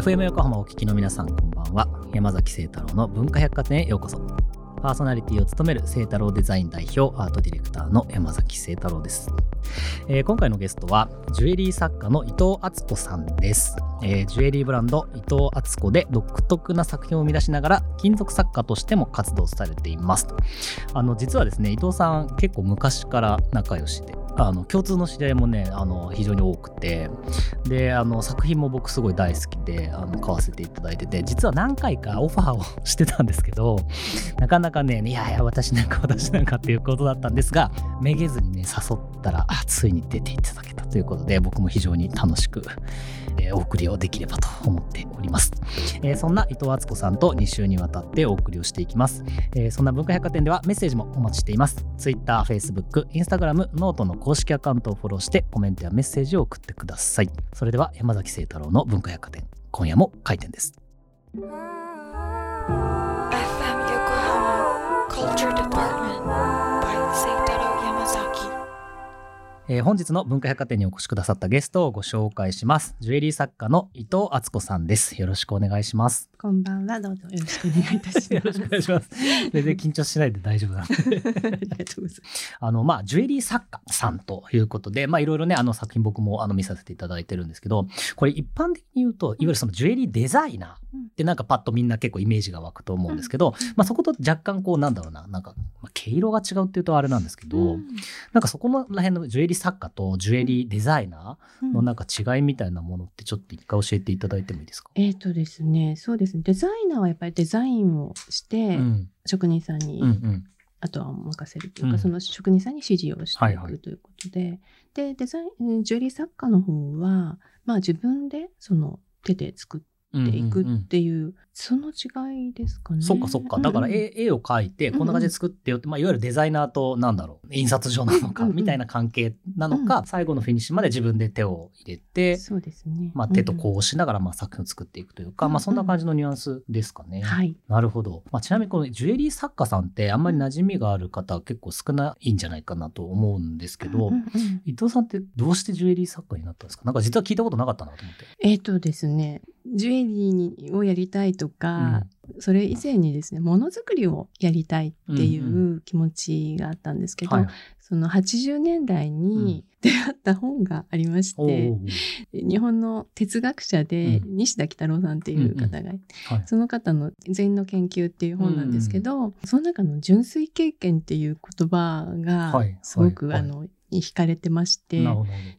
FM 横浜お聞きの皆さんこんばんは。山崎聖太郎の文化百貨店へようこそ。パーソナリティを務める聖太郎デザイン代表アートディレクターの山崎聖太郎です、えー今回のゲストはジュエリー作家の伊藤敦子さんです、えージュエリーブランド伊藤敦子で独特な作品を生み出しながら金属作家としても活動されていますあの実はですね伊藤さん結構昔から仲良しであの共通の知り合いもねあの非常に多くて。であの作品も僕すごい大好きであの買わせていただいてて。実は何回かオファーをしてたんですけどなかなかねいやいや私なんか私なんかっていうことだったんですがめげずにね誘ったらついに出ていただけたということで僕も非常に楽しく、えーお送りをできればと思っております、えーそんな伊藤敦子さんと2週にわたってお送りをしていきます、えーそんな文化百貨店ではメッセージもお待ちしています。Twitter、Facebook、Instagram、 note の公式アカウントをフォローしてコメントやメッセージを送ってください。それでは山崎聖太郎の文化百貨店今夜も開店です。FM 横浜 Culture Department えー本日の文化百貨店にお越しくださったゲストをご紹介します。ジュエリー作家の伊藤敦子さんです。よろしくお願いします。こんばんは、どうぞよろしくお願いいたします。よろしくお願いします。全然緊張しないで大丈夫なんで。ありがとうございます。あのまあジュエリー作家さんということでまあいろいろねあの作品僕もあの見させていただいてるんですけどこれ一般的に言うといわゆるそのジュエリーデザイナーってなんかパッとみんな結構イメージが湧くと思うんですけど、まあそこと若干こうなんだろうななんか、まあ、毛色が違うっていうとあれなんですけど、うん。なんかそこのら辺のジュエリー作家とジュエリーデザイナーのなんか違いみたいなものってちょっと一回教えていただいてもいいですか、えっ、とですね、そうですね。デザイナーはやっぱりデザインをして、うん。職人さんに、うんうん。あとは任せるというか、うん。その職人さんに指示をしていはいはいくということで、で、デザイン、ジュエリー作家の方は、まあ自分でその手で作っていくっていう、その違いですかね。そっかそっか。だからうんうん絵絵を描いて、こんな感じで作ってよって、まあ、いわゆるデザイナーと、なんだろう、印刷所なのか、うんうんみたいな関係なのか、最後のフィニッシュまで自分で手を入れて、そうですね。まあ、手とうんこうしながら、まあ、作品を作っていくというか、うんうんまあ、そんな感じのニュアンスですかね。うんはい。なるほど。まあ、ちなみにこのジュエリー作家さんってあんまり馴染みがある方結構少ないんじゃないかなと思うんですけど、うんうんうん伊藤さんってどうしてジュエリー作家になったんですか？なんか実は聞いたことなかったなと思って。えっ、とですね、ジュエリーにをやりたいとか、それ以前にですね、ものづくりをやりたいっていうんう気持ちがあったんですけど、はい。その80年代に出会った本がありましおて、ー日本の哲学者でう西田喜太郎さんっていう方がいて、はい。その方の「禅の研究」っていう本なんですけど、その中の「純粋経験」っていう言葉がはいすごく、はいあのに惹かれてまして。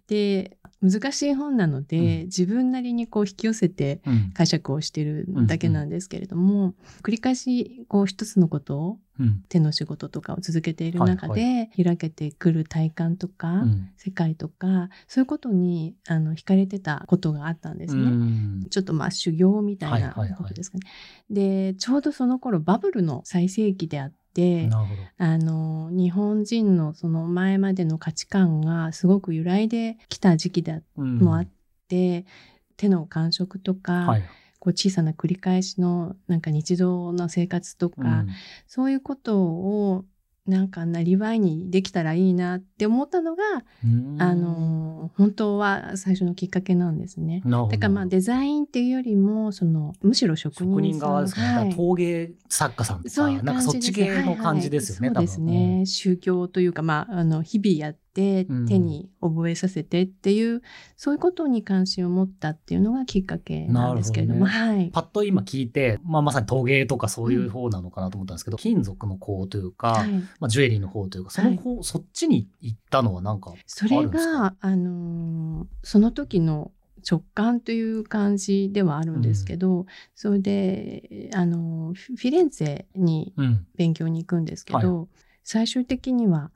で難しい本なので、うん自分なりにこう引き寄せてうん。解釈をしてるだけなんですけれども、繰り返しこう一つのことをうん。手の仕事とかを続けている中で、開けてくる体感とか、うん世界とかそういうことにあの惹かれてたことがあったんですね。うんちょっとまあ修行みたいなことですかね。でちょうどその頃バブルの最盛期であってなるほど。あの日本人のその前までの価値観がすごく揺らいできた時期でうんもあって、手の感触とか、はい。こう小さな繰り返しのなんか日常の生活とか、うんそういうことをなんかなりわいにできたらいいなって思ったのが、うんあの本当は最初のきっかけなんですね。だからまあデザインっていうよりもそのむしろ職人側ですかね。はい陶芸作家さんとか、そういうなんかそっち系の感じですよね、はいはいそうです。ね。宗教というか、まあ、あの、日々や手に覚えさせてっていう、そういうことに関心を持ったっていうのがきっかけなんですけれども、なはい。パッと今聞いて、まあ、まさに陶芸とかそういう方なのかなと思ったんですけど、金属の方というか、はい。まあ、ジュエリーの方というか、その方、そっちに行ったのはなんかそれあるんですか？が、あのーその時の直感という感じではあるんですけど、それで、あのーフィレンツェにうん。勉強に行くんですけど、は最終的には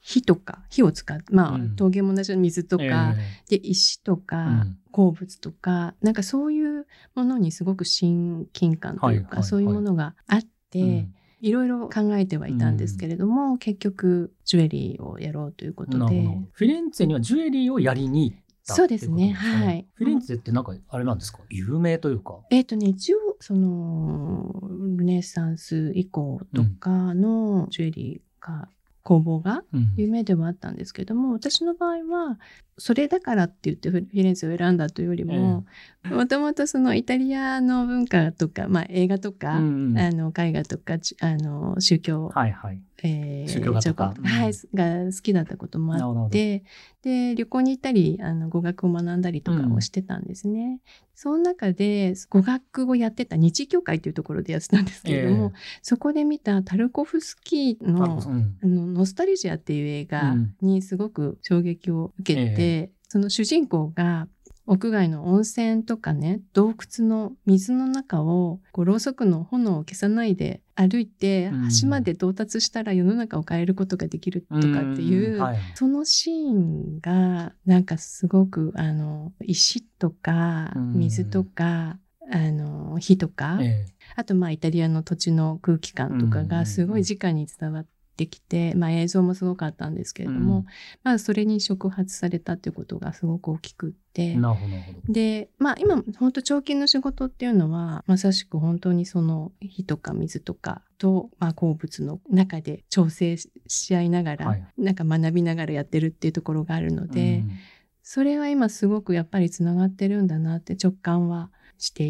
火とか火を使ってまあ、うん。陶芸も同じように水とか、えで石とか、うん。鉱物とかなんかそういうものにすごく親近感というか、はいはいはい。そういうものがあって、えうん。いろいろ考えてはいたんですけれども、結局ジュエリーをやろうということで。フィレンツェにはジュエリーをやりに行ったそうですねっていことかはい。フィレンツェってなんかあれなんですか？有名というか。えっ、とね一応そのルネサンス以降とかのジュエリーが工房がうん。有名ではあったんですけども私の場合はそれだからって言ってフィレンツェを選んだというよりも、もともとそのイタリアの文化とか、まあ、映画とか、うんうん。あの絵画とかちあの宗教、はいはい。えー宗教画とか。はい、が好きだったこともあってで旅行に行ったりあの語学を学んだりとかをしてたんですね。その中で語学をやってた日教会というところでやってたんですけれども、そこで見たタルコフスキーのうん。あのノスタルジアっていう映画にすごく衝撃を受けて、その主人公が屋外の温泉とかね洞窟の水の中をこうろうそくの炎を消さないで歩いてうん。橋まで到達したら世の中を変えることができるとかっていう、んはい。そのシーンがなんかすごくあの石とかうん。水とか、あの火とか、えあとまあイタリアの土地の空気感とかがすごい直に伝わってきて、まあ映像もすごかったんですけれども、うん。まあそれに触発されたっていうことがすごく大きくって。でまあ今本当長期の仕事っていうのはまさしく本当にその火とか水とかと、まあ、鉱物の中で調整し合いながら、はい。なんか学びながらやってるっていうところがあるので、うん。それは今すごくやっぱりつながってるんだなって直感はして。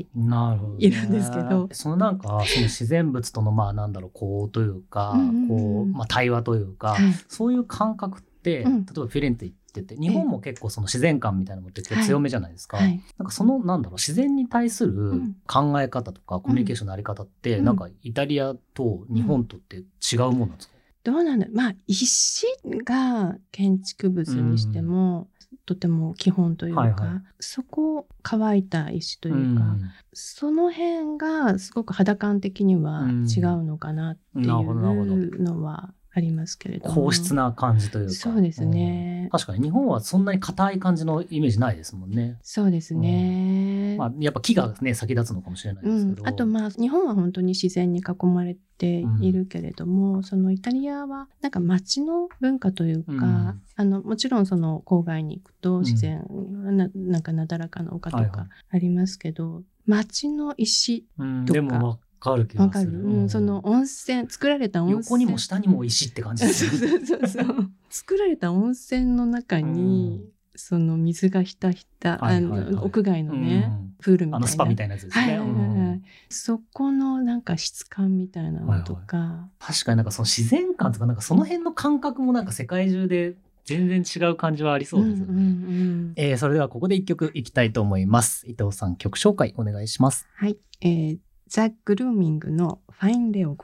いるんですけど。そのなんか、その自然物との、まあなんだろう、こうというか、うんうんうん。こう、まあ対話というか、はい。そういう感覚って、うん。例えばフィレンツェ行ってて、日本も結構その自然観みたいなのって結構強めじゃないですか。はい。なんかその、なんだろう、自然に対するん。考え方とか、コミュニケーションのあり方って、うん。なんかイタリアと日本とって違うものなんですか、どうなんだまあ石が建築物にしても、とても基本というか、はいはいそこ乾いた石というか、んその辺がすごく肌感的には違うのかなっていうのはありますけれども。硬質な感じというか。そうですねうん確かに日本はそんなに硬い感じのイメージないですもんね。そうですね。まあ、やっぱ木がね、先立つのかもしれないですけど。うん、あとまあ日本は本当に自然に囲まれているけれども、そのイタリアはなんか街の文化というか、うん。あのもちろんその郊外に行くとん自然、ななんかなだらかな丘とはいはいかありますけど、街の石うん、とか。でもわかる気がわかる、する。うん、その温泉作られた温泉。横にも下にも石って感じですね。そうそうそう 作られた温泉の中に、その水がひたひた、はいはいはい。あの屋外のね、うんプールみたいなあのスパみたいなやつですね。はいはいはいはいうんそこのなんか質感みたいなのとか、確かになんかその自然感とか、なんかその辺の感覚もなんか世界中で全然違う感じはありそうですよね。んんうんえーそれではここで一曲いきたいと思います。伊藤さん曲紹介お願いします。はい、えー、ザ・グルーミングのファインレオ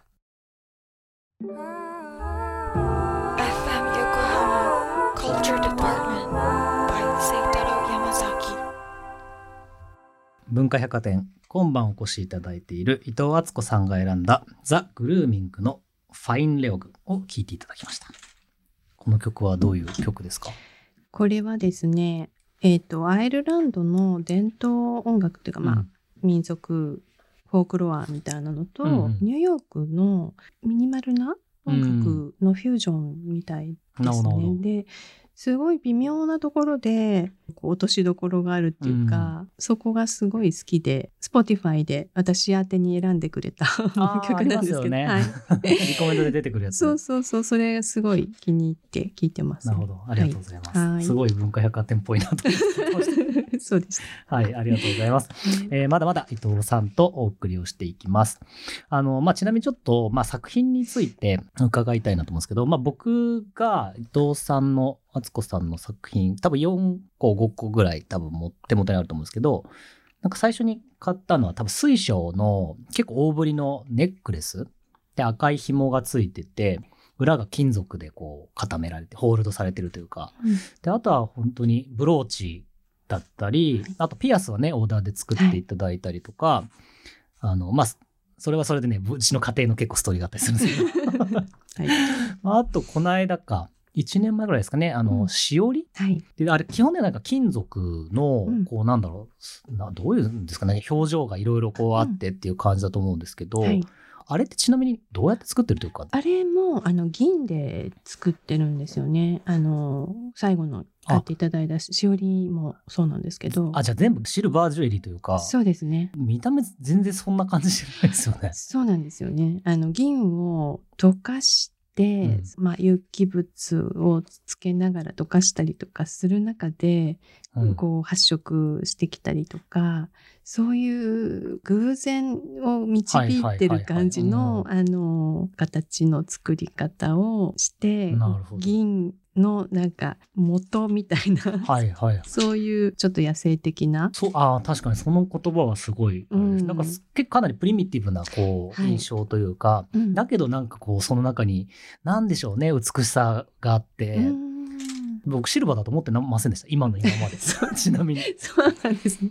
文化百貨店今晩お越しいただいている伊藤敦子さんが選んだザ・グルーミングのファインレオグを聴いていただきました。この曲はどういう曲ですか？これはですねえっ、とアイルランドの伝統音楽っていうかまあ、うん。民族フォークロアみたいなのと、うんうん。ニューヨークのミニマルな音楽のフュージョンみたいですね。ど。ですごい微妙なところでこう落としどころがあるっていうか、そこがすごい好きで Spotify で私宛てに選んでくれた 曲なんですけど、ありはい、リコメントで出てくるやつ。そうそうそうそれがすごい気に入って聞いてます、なるほど。ありがとうございます。はいすごい文化百貨店っぽいなと。そうです、はい、ありがとうございます。えーまだまだ伊藤さんとお送りをしていきます。あの、まあ、ちなみにちょっと、まあ、作品について伺いたいなと思うんですけど、まあ、僕が伊藤さんの、敦子さんの作品、多分4個、5個ぐらい多分も手元にあると思うんですけど、なんか最初に買ったのは多分水晶の結構大ぶりのネックレスで赤い紐がついてて、裏が金属でこう固められて、ホールドされてるというか、うん。で、あとは本当にブローチだったり、あとピアスはね、オーダーで作っていただいたりとか、あの、まあ、それはそれでね、うちの家庭の結構ストーリーがあったりするんですけど、はい。まああと、この間か、1年前ぐらいですかね、あの、うんしおり？はいで、あれ、基本でなんか金属のうん、こう、なんだろう、などういうんですかね、表情がいろいろこうあってっていう感じだと思うんですけど、はいあれってちなみにどうやって作ってるというか、あれもあの銀で作ってるんですよね。あの最後の買っていただいたしおりもそうなんですけど。あ、じゃあ全部シルバージュエリーというか、そうですね。見た目全然そんな感じじゃないですよね。そうなんですよね。あの銀を溶かしで、まあ、有機物をつけながら溶かしたりとかする中で、うん。こう発色してきたりとかそういう偶然を導いてる感じのはあの形の作り方をして銀のなんか元みたいな、はいはい。そういうちょっと野生的な。そうあー確かにその言葉はすごいうん。なんかす結構かなりプリミティブなこうはい。印象というか、うん。だけどなんかこうその中に何でしょうね美しさがあって、うん僕シルバーだと思ってませんでした。今の今まで。ちなみに。そうなんですね。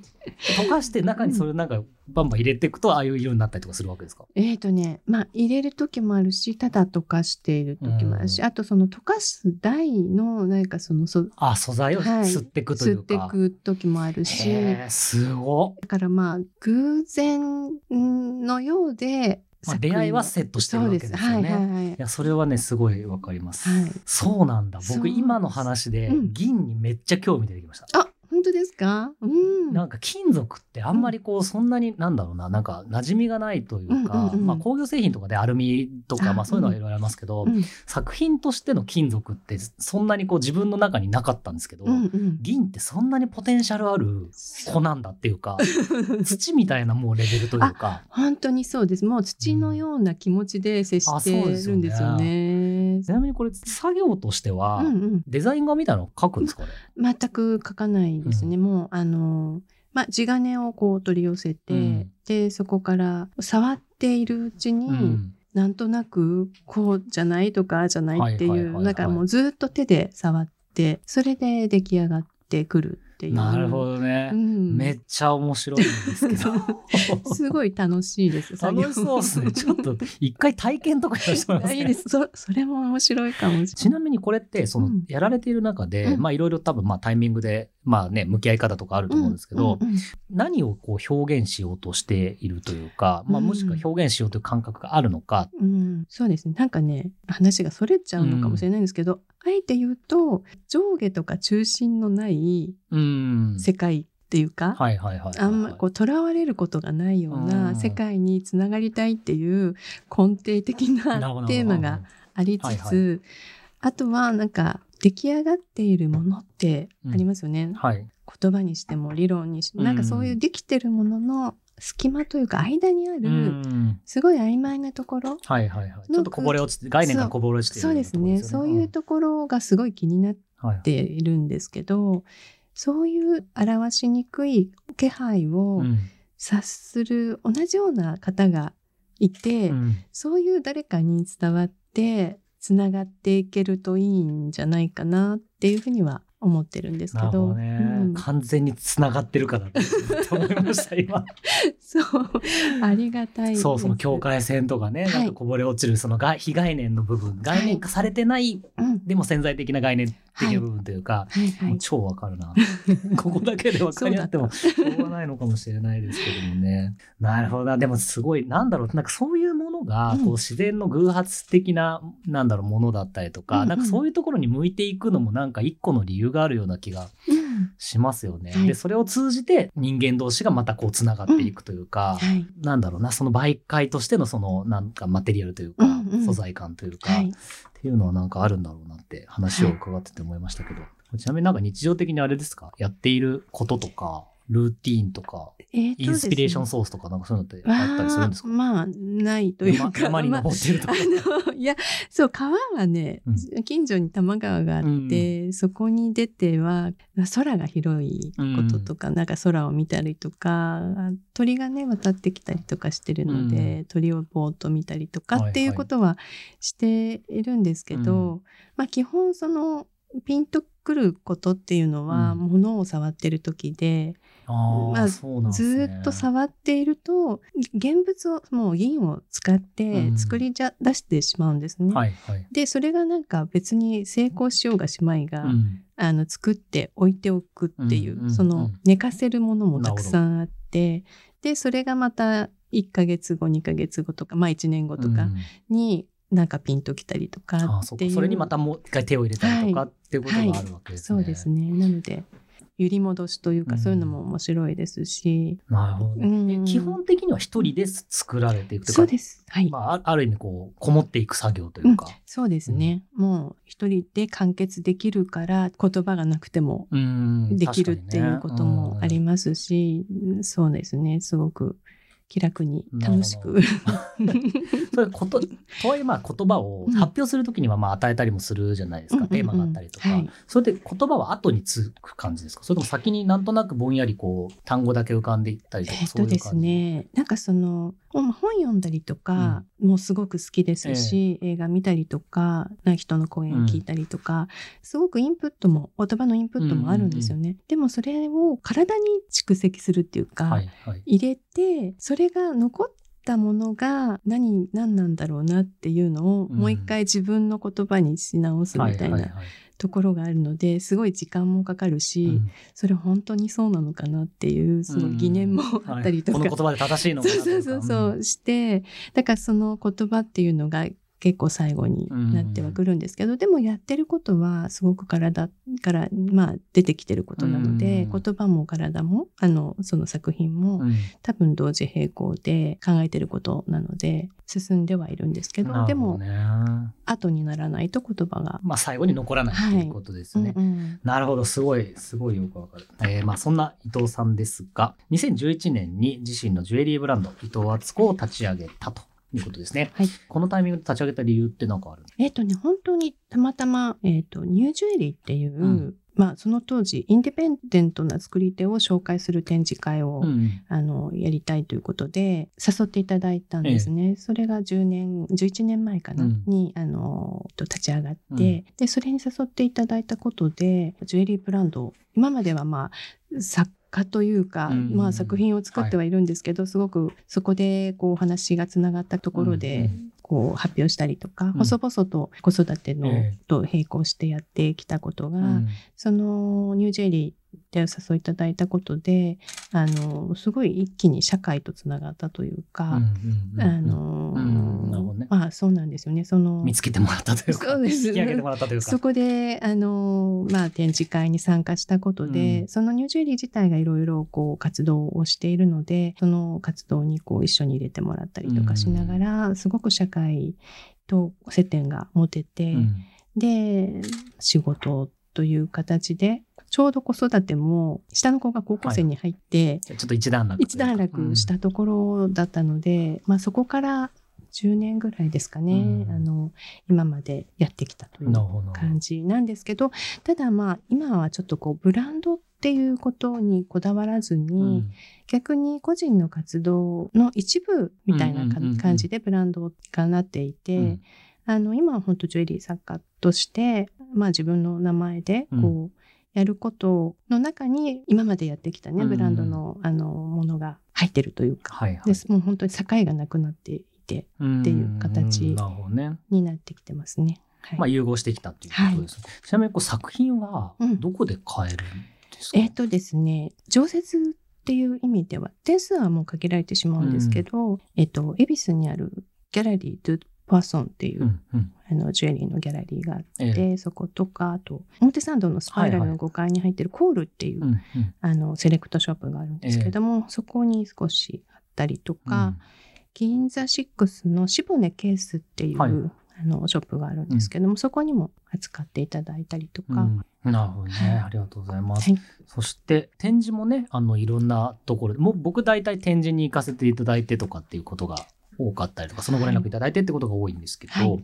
溶かして中にそれなんかバンバン入れていくとああいう色になったりとかするわけですか？えーとね、まあ入れる時もあるし、ただ溶かしている時もあるし、うん。あとその溶かす台のなんかそのそあ素材をはい。吸っていくとい吸ってうか、く時もあるし、すごっ。だからまあ偶然のようで、まあ作品出会いはセットしてるわけですよね。はいはいはい。い。やそれはねすごいわかります、はい。そうなんだ。僕今の話でうん。銀にめっちゃ興味出てきました、あ、本当ですか？うん。なんか金属ってあんまりこうそんなになんだろうな。なんか馴染みがないというか、うんうんうんまあ、工業製品とかでアルミとかあまあそういうのはいろいろありますけど、うん。作品としての金属ってそんなにこう自分の中になかったんですけど、うんうん。銀ってそんなにポテンシャルある子なんだっていうか 土みたいなもうレベルというか。本当にそうです。もう土のような気持ちで接あしてそうですよね。るんちなみにこれ作業としては、うんうん。デザイン画みたいなの書くんですかね、全く書かないですね。うもうあのまあ地金をこう取り寄せて、うん。でそこから触っているうちに、うん。なんとなくこうじゃないとかじゃないっていう、はいはいはいはい。なんかもうずっと手で触ってそれで出来上がってくるっていう。なるほどね、うん、めっちゃ面白いんですけど すごい楽しいです。楽しそうですね。ちょっと一回体験とかやらせてもらい。いいです。そそれも面白いかもしれない。ちなみにこれってそのうんやられている中で、うんまあいろいろ多分まあタイミングでまあね向き合い方とかあると思うんですけど、うんうんうん何をこう表現しようとしているというか、まあうんもしくは表現しようという感覚があるのか、うん、そうですねなんかね話がそれちゃうのかもしれないんですけど、あえて言うと上下とか中心のないうん、世界っていうか、はいはいはいはい、あんまこう囚われることがないよううん。な世界につながりたいっていう根底的な テーマがありつつ、はいはい。あとはなんか出来上がっているものってありますよね、はい、言葉にしても理論にしてなんかそういうできてるものの隙間というか間にある、うん。すごい曖昧なところはいはいはい。ちょっとこぼれ落ちて概念がこぼれ落ちてるそうですね。そういうところがすごい気になっうんはいているんですけどそういう表しにくい気配をうん。察する同じような方がいて、うん。そういう誰かに伝わってつながっていけるといいんじゃないかなっていうふうには思ってるんですけど。ほどね、うん。完全につながってるからだと思いました今。そう。ありがたいそうその境界線とかね、はい。なんかこぼれ落ちるそのが非概念の部分概念化されてない、うん。でも潜在的な概念的な部分というか、はい。はい。もう超わかるな。ここだけで分かり合ってもしょうがないのかもしれないですけどもね。なるほどな。でもすごいなんだろう。なんかそういうものがうん。こう自然の偶発的な、なんだろうものだったりとか、うんうん。なんかそういうところに向いていくのもなんか一個の理由があるような気がうん。しますよね。はい。でそれを通じて人間同士がまたこうつながっていくというか、はい。なんだろうなその媒介としてのそのなんかマテリアルというか、うんうん。素材感というか、はい。っていうのはなんかあるんだろうなって話を伺ってて思いましたけど、ちなみになんか日常的にあれですか？やっていることとかルーティーンとかえーとインスピレーションソースとかなんかそういうのってあったりするんですか？まあないというか。山山にまあ登ってるとか、あのいやそう川はね、う近所に多摩川があって、そこに出ては空が広いこととか、なんか空を見たりとか鳥がね渡ってきたりとかしてるので、鳥をぼーっと見たりとかっていうことはしているんですけど、うまあ基本そのピンとくることっていうのは、うん。物を触ってる時で、まあね。ずーっと触っていると現物をもう銀を使ってうん。作りじゃ出してしまうんですね。はいはい、でそれがなんか別に成功しようがしまいが、うん。あの作って置いておくっていう、うんうんうんその寝かせるものもたくさんあってでそれがまた1ヶ月後2ヶ月後とかまあ1年後とかうん。になんかピンときたりとかっていう、か。それにまたもう一回手を入れたりとかっていうことがあるわけですね。そうですね。なので揺り戻しというか、うんそういうのも面白いですし、なるほどね、基本的には一人で作られていくというかそうです。はい。まあ、あある意味こうこもっていく作業というか、そうですね。もう一人で完結できるから言葉がなくてもうんできるっていうこともありますし、うんそうですね。すごく気楽に楽しく。それこととはいえまあ言葉を発表するときにはまあ与えたりもするじゃないですか、うんうんうん。テーマがあったりとか、はい。それで言葉は後につく感じですか？それとも先になんとなくぼんやりこう単語だけ浮かんでいったりとか、そういう感じ？ね、なんかその本本読んだりとかもすごく好きですし、映画見たりとか、な人の講演聞いたりとか、すごくインプットも言葉のインプットもあるんですよね。でもそれを体に蓄積するっていうか、はいはい。入れてそれが残ったものが何何なんだろうなっていうのをうんもう一回自分の言葉にし直すみたいなところがあるのですごい時間もかかるし、うん。それ本当にそうなのかなっていうその疑念もあったりとか、はい。この言葉で正しいのかなそうそうそうそうしてだからその言葉っていうのが結構最後になってはくるんですけど、でもやってることはすごく体から、まあ、出てきてることなので、うん。言葉も体もあのその作品も、うん。多分同時並行で考えてることなので進んではいるんですけどでも後にならないと言葉が。まあ最後に残らないとい。うことですね、うんうん。なるほど、すごい、すごいよくわかる。えーまあそんな伊藤さんですが、2011年に自身のジュエリーブランド、伊藤敦子を立ち上げたということですね。はい。このタイミングで立ち上げた理由って何かあるえっ、とね本当にたまたま、えっとニュージュエリーっていう、うん。まあ、その当時インディペンデントな作り手を紹介する展示会を、か、ん、あのやりたいということで誘っていただいたんですね。それが10年11年前かな、うん。にあのと立ち上がって、うん。でそれに誘っていただいたことでジュエリーブランド今まではまあ作家というか、うんまあ、作品を作ってはいるんですけど、すごくそこでこうお話がつながったところで、うんこう発表したりとか、ん。細々と子育ての、ええ。と並行してやってきたことが、うん。そのニュージェリーでお誘いいただいたことであのすごい一気に社会とつながったというか、そうなんですよね。その見つけてもらったというか、そうです引き上げてもらったというか。そこであの、まあ、展示会に参加したことで、うん。そのニュージェリー自体がいろいろこう活動をしているのでその活動にこう一緒に入れてもらったりとかしながら、すごく社会と接点が持てて、うん。で仕事という形でちょうど子育ても下の子が高校生に入って、ちょっと一段落。一段落したところだったので、まあ、そこから10年ぐらいですかね、うん。あの今までやってきたという感じなんですけどただまあ今はちょっとこうブランドっていうことにこだわらずに、うん。逆に個人の活動の一部みたいな感じでブランドがなっていて、うん。あの今は本当ジュエリー作家として、まあ、自分の名前でこう、やることの中に今までやってきたね、うんブランドのあのものが入ってるというか、はいはい。ですもう本当に境がなくなっていてっていう形。になってきてますね。はいまあ融合してきたっていうことです。ちなみにこう作品はうんどこで買えるんですか、えっ、とですね常設っていう意味では点数はもう限られてしまうんですけど、えっ、と恵比寿にあるギャラリー・ドゥ・パーソンっていう、うんうん。あのジュエリーのギャラリーがあって、ええ。そことかあと表参道のスパイラルの5階に入ってるコールっていう、うんうん。あのセレクトショップがあるんですけども、そこに少しあったりとか、銀座6のシボネケースっていう、はい。あのショップがあるんですけども、そこにも扱っていただいたりとか、うん。なるほどね、はい。ありがとうございます。はい。そして展示もねあのいろんなところでもう僕大体展示に行かせていただいてとかっていうことが多かったりとかそのご連絡い。ただいてってことが多いんですけど、はい。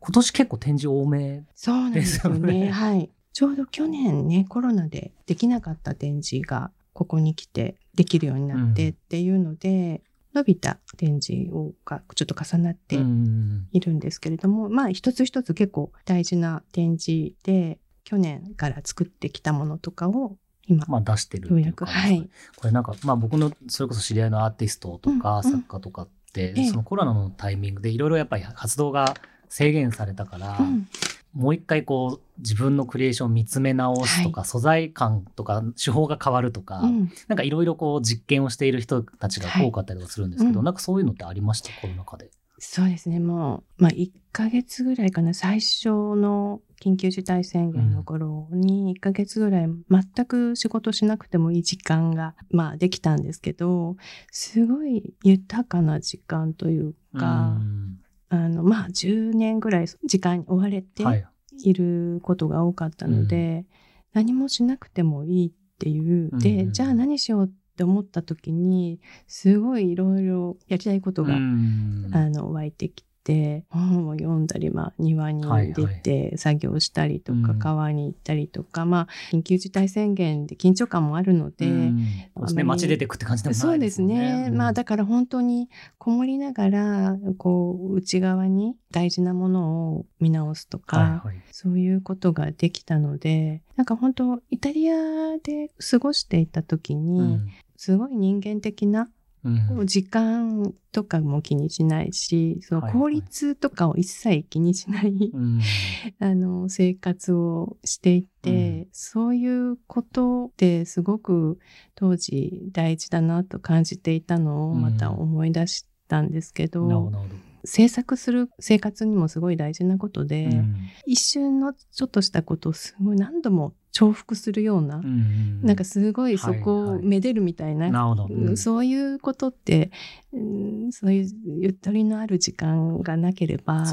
今年結構展示多めですよね。ですよね。はい。ちょうど去年ねコロナでできなかった展示がここに来てできるようになってっていうので、伸びた展示をがちょっと重なってうん。いるんですけれども、まあ一つ一つ結構大事な展示で去年から作ってきたものとかを今、まあ出してるっていうかね。はい。これなんかまあ僕のそれこそ知り合いのアーティストとかうんうん。作家とかっそのコロナのタイミングでいろいろやっぱり活動が制限されたから、うん。もう一回こう自分のクリエーションを見つめ直すとか、素材感とか手法が変わるとか、うん。なんかいろいろこう実験をしている人たちが多かったりとかするんですけど、はいうん。なんかそういうのってありました？コロナ禍で。そうですね。もう、まあ、1ヶ月ぐらいかな。最初の緊急事態宣言の頃に、1ヶ月ぐらい全く仕事しなくてもいい時間が、まあ、できたんですけど、すごい豊かな時間というか、うんあの、まあ、10年ぐらい時間に追われてはい。いることが多かったので、何もしなくてもいいっていう。うんで、うんじゃあ何しようって思った時に、すごいいろいろやりたいことが、うん。あの湧いてきて本を読んだり、まあ、庭に出て作業したりとか、うん。川に行ったりとか、まあ、緊急事態宣言で緊張感もあるので、うん。そうですね。街出てくって感じでもないそうですね。まあだから本当にこもりながらこう内側に大事なものを見直すとか、はいはい。そういうことができたのでなんか本当イタリアで過ごしていた時に、うんすごい人間的なうん。時間とかも気にしないし、そのはいはい。効率とかを一切気にしない、うん。あの生活をしていて、うん。そういうことってすごく当時大事だなと感じていたのをまた思い出したんですけど、なるほどなるほ制作する生活にもすごい大事なことで、どうん。一瞬のちょっとしたことをすごい何度も重複するような、うんなんかすごいそこはいはい。をめでるみたいななるほど。うん。そういうことって、うんそういうゆったりのある時間がなければ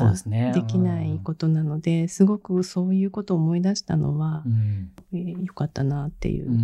できないことなので、すごくそういうことを思い出したのはう、ん。えーよかったなっていう、うん。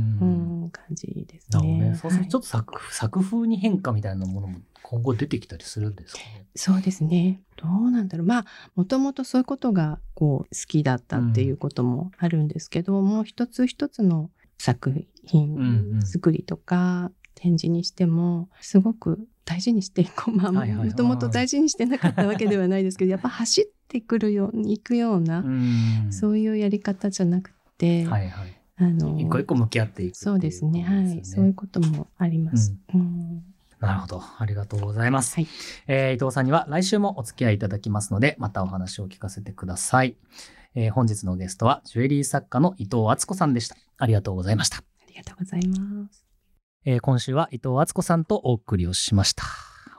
うん感じですね。ね。そうするはい。とちょっと作作風に変化みたいなものも今後出てきたりするんですかね？そうですね。どうなんだろう。まあ、もともとそういうことがこう好きだったっていうこともあるんですけど、もう一つ一つの作うんう品ん作りとか展示にしても、すごく大事にしてい こう。まあ、もともと大事にしてなかったわけではないですけど、やっぱ走ってくるように行くような、うんそういうやり方じゃなくて、はいはいあの、一個一個向き合っていくそうですね。はい。そういうこともあります。うんなるほど。ありがとうございます。はいえー伊藤さんには来週もお付き合いいただきますので、またお話を聞かせてください。えー本日のゲストは、ジュエリー作家の伊藤敦子さんでした。ありがとうございました。ありがとうございます。えー今週は伊藤敦子さんとお送りをしました。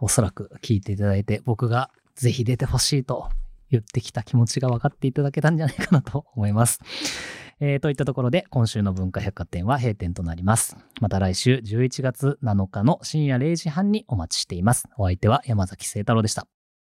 おそらく聞いていただいて、僕がぜひ出てほしいと言ってきた気持ちが分かっていただけたんじゃないかなと思います。えーといったところで、今週の文化百貨店は閉店となります。また来週11月7日の深夜0時半にお待ちしています。お相手は山崎聖太郎でした。